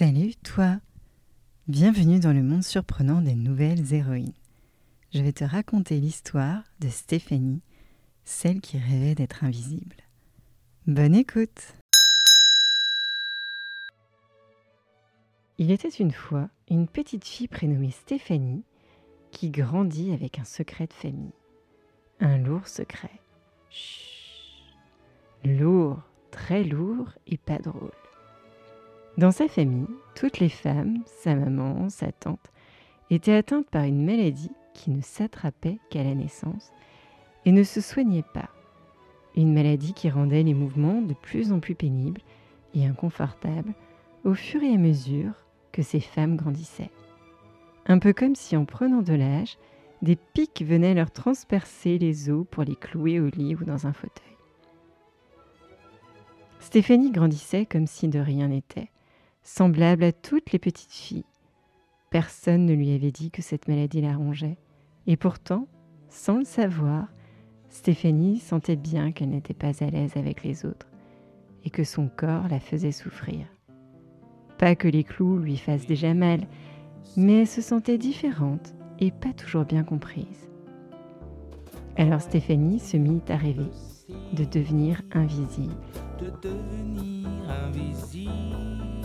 Salut toi Bienvenue dans le monde surprenant des nouvelles héroïnes. Je vais te raconter l'histoire de Stéphanie, celle qui rêvait d'être invisible. Bonne écoute Il était une fois une petite fille prénommée Stéphanie qui grandit avec un secret de famille. Un lourd secret. Chut. Lourd, très lourd et pas drôle. Dans sa famille, toutes les femmes, sa maman, sa tante, étaient atteintes par une maladie qui ne s'attrapait qu'à la naissance et ne se soignait pas. Une maladie qui rendait les mouvements de plus en plus pénibles et inconfortables au fur et à mesure que ces femmes grandissaient. Un peu comme si en prenant de l'âge, des pics venaient leur transpercer les os pour les clouer au lit ou dans un fauteuil. Stéphanie grandissait comme si de rien n'était semblable à toutes les petites filles. Personne ne lui avait dit que cette maladie la rongeait. Et pourtant, sans le savoir, Stéphanie sentait bien qu'elle n'était pas à l'aise avec les autres et que son corps la faisait souffrir. Pas que les clous lui fassent déjà mal, mais elle se sentait différente et pas toujours bien comprise. Alors Stéphanie se mit à rêver de devenir invisible. De devenir invisible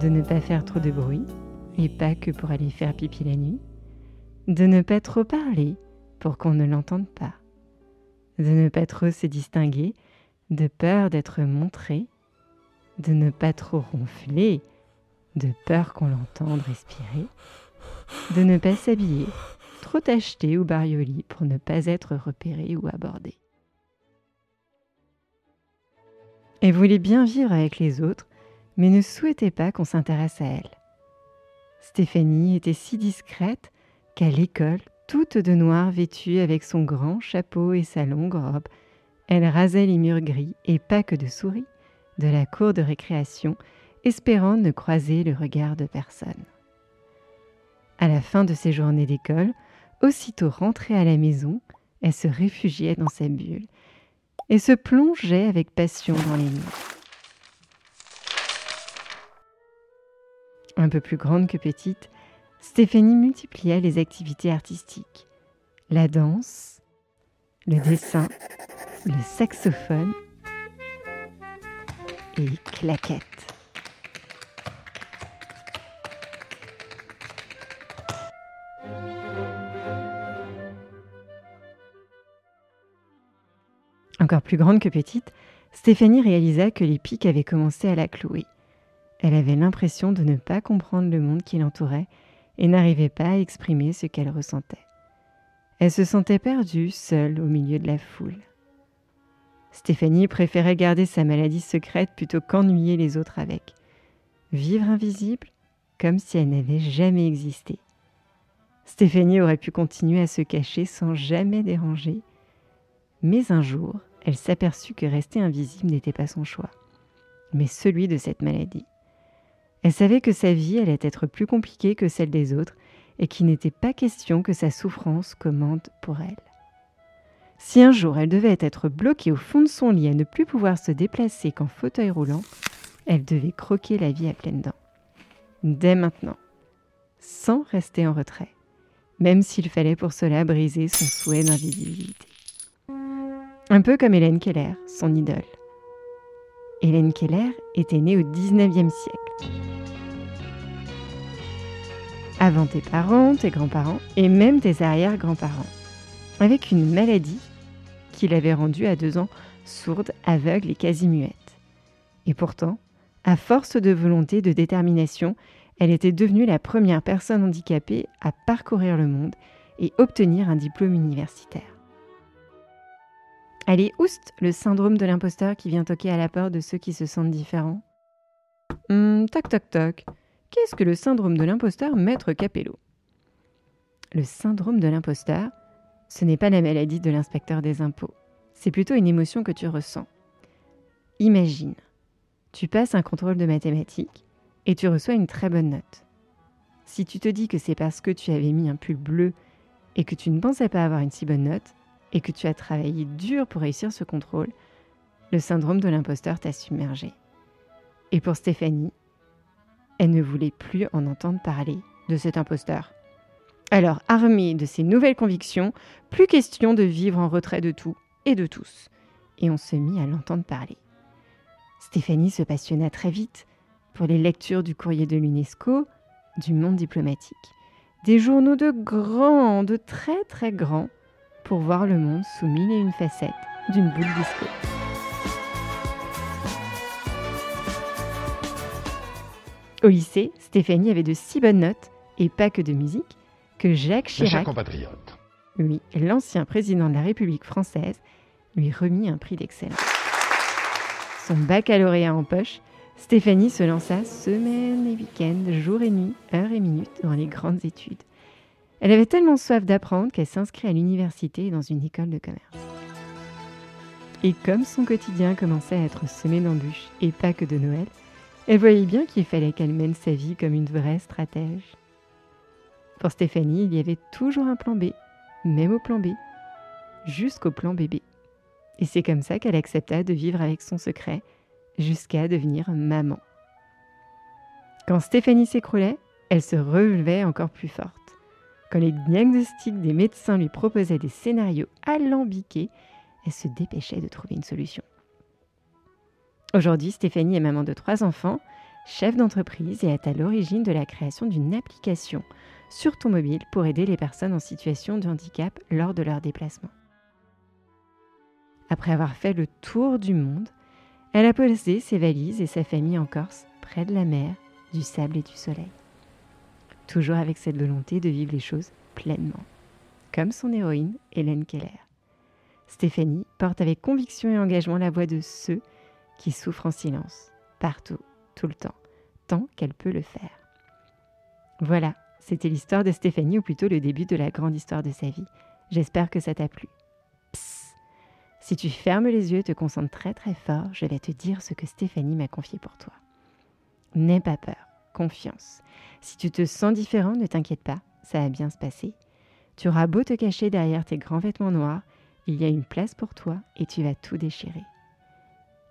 de ne pas faire trop de bruit, et pas que pour aller faire pipi la nuit, de ne pas trop parler pour qu'on ne l'entende pas, de ne pas trop se distinguer de peur d'être montré, de ne pas trop ronfler de peur qu'on l'entende respirer, de ne pas s'habiller trop tacheté ou barioli pour ne pas être repéré ou abordé. Elle voulait bien vivre avec les autres mais ne souhaitait pas qu'on s'intéresse à elle. Stéphanie était si discrète qu'à l'école, toute de noir vêtue avec son grand chapeau et sa longue robe, elle rasait les murs gris et pas que de souris de la cour de récréation, espérant ne croiser le regard de personne. À la fin de ses journées d'école, aussitôt rentrée à la maison, elle se réfugiait dans sa bulle et se plongeait avec passion dans les nuits. Un peu plus grande que petite, Stéphanie multiplia les activités artistiques. La danse, le dessin, le saxophone et claquettes. Encore plus grande que petite, Stéphanie réalisa que les pics avaient commencé à la clouer. Elle avait l'impression de ne pas comprendre le monde qui l'entourait et n'arrivait pas à exprimer ce qu'elle ressentait. Elle se sentait perdue, seule au milieu de la foule. Stéphanie préférait garder sa maladie secrète plutôt qu'ennuyer les autres avec. Vivre invisible comme si elle n'avait jamais existé. Stéphanie aurait pu continuer à se cacher sans jamais déranger. Mais un jour, elle s'aperçut que rester invisible n'était pas son choix, mais celui de cette maladie. Elle savait que sa vie allait être plus compliquée que celle des autres et qu'il n'était pas question que sa souffrance commande pour elle. Si un jour elle devait être bloquée au fond de son lit à ne plus pouvoir se déplacer qu'en fauteuil roulant, elle devait croquer la vie à pleines dents. Dès maintenant, sans rester en retrait, même s'il fallait pour cela briser son souhait d'invisibilité. Un peu comme Hélène Keller, son idole. Hélène Keller était née au XIXe siècle avant tes parents, tes grands-parents et même tes arrière-grands-parents, avec une maladie qui l'avait rendue à deux ans sourde, aveugle et quasi muette. Et pourtant, à force de volonté, de détermination, elle était devenue la première personne handicapée à parcourir le monde et obtenir un diplôme universitaire. Allez, oust, le syndrome de l'imposteur qui vient toquer à la porte de ceux qui se sentent différents. Hum, toc toc toc. Qu'est-ce que le syndrome de l'imposteur, maître Capello? Le syndrome de l'imposteur, ce n'est pas la maladie de l'inspecteur des impôts. C'est plutôt une émotion que tu ressens. Imagine, tu passes un contrôle de mathématiques et tu reçois une très bonne note. Si tu te dis que c'est parce que tu avais mis un pull bleu et que tu ne pensais pas avoir une si bonne note et que tu as travaillé dur pour réussir ce contrôle, le syndrome de l'imposteur t'a submergé. Et pour Stéphanie, Elle ne voulait plus en entendre parler de cet imposteur. Alors, armée de ces nouvelles convictions, plus question de vivre en retrait de tout et de tous. Et on se mit à l'entendre parler. Stéphanie se passionna très vite pour les lectures du courrier de l'UNESCO, du monde diplomatique, des journaux de grands, de très très grands, pour voir le monde sous mille et une facettes d'une boule disco. Au lycée, Stéphanie avait de si bonnes notes, et pas que de musique, que Jacques Chirac, compatriote. oui, l'ancien président de la République française, lui remit un prix d'excellence. Son baccalauréat en poche, Stéphanie se lança semaine et week-end, jour et nuit, heure et minute dans les grandes études. Elle avait tellement soif d'apprendre qu'elle s'inscrit à l'université dans une école de commerce. Et comme son quotidien commençait à être semé d'embûches, et pas que de Noël, elle voyait bien qu'il fallait qu'elle mène sa vie comme une vraie stratège. Pour Stéphanie, il y avait toujours un plan B, même au plan B, jusqu'au plan bébé. Et c'est comme ça qu'elle accepta de vivre avec son secret jusqu'à devenir maman. Quand Stéphanie s'écroulait, elle se relevait encore plus forte. Quand les diagnostics des médecins lui proposaient des scénarios alambiqués, elle se dépêchait de trouver une solution. Aujourd'hui, Stéphanie est maman de trois enfants, chef d'entreprise et est à l'origine de la création d'une application sur ton mobile pour aider les personnes en situation de handicap lors de leur déplacement. Après avoir fait le tour du monde, elle a posé ses valises et sa famille en Corse, près de la mer, du sable et du soleil. Toujours avec cette volonté de vivre les choses pleinement, comme son héroïne Hélène Keller. Stéphanie porte avec conviction et engagement la voix de ceux qui souffrent en silence, partout, tout le temps, tant qu'elle peut le faire. Voilà, c'était l'histoire de Stéphanie, ou plutôt le début de la grande histoire de sa vie. J'espère que ça t'a plu. Psst. Si tu fermes les yeux et te concentres très très fort, je vais te dire ce que Stéphanie m'a confié pour toi. N'aie pas peur, confiance. Si tu te sens différent, ne t'inquiète pas, ça va bien se passer. Tu auras beau te cacher derrière tes grands vêtements noirs, il y a une place pour toi et tu vas tout déchirer.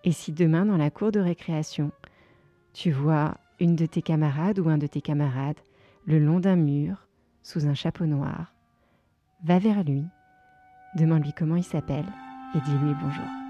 Et si demain, dans la cour de récréation, tu vois une de tes camarades ou un de tes camarades le long d'un mur, sous un chapeau noir, va vers lui, demande-lui comment il s'appelle et dis-lui bonjour.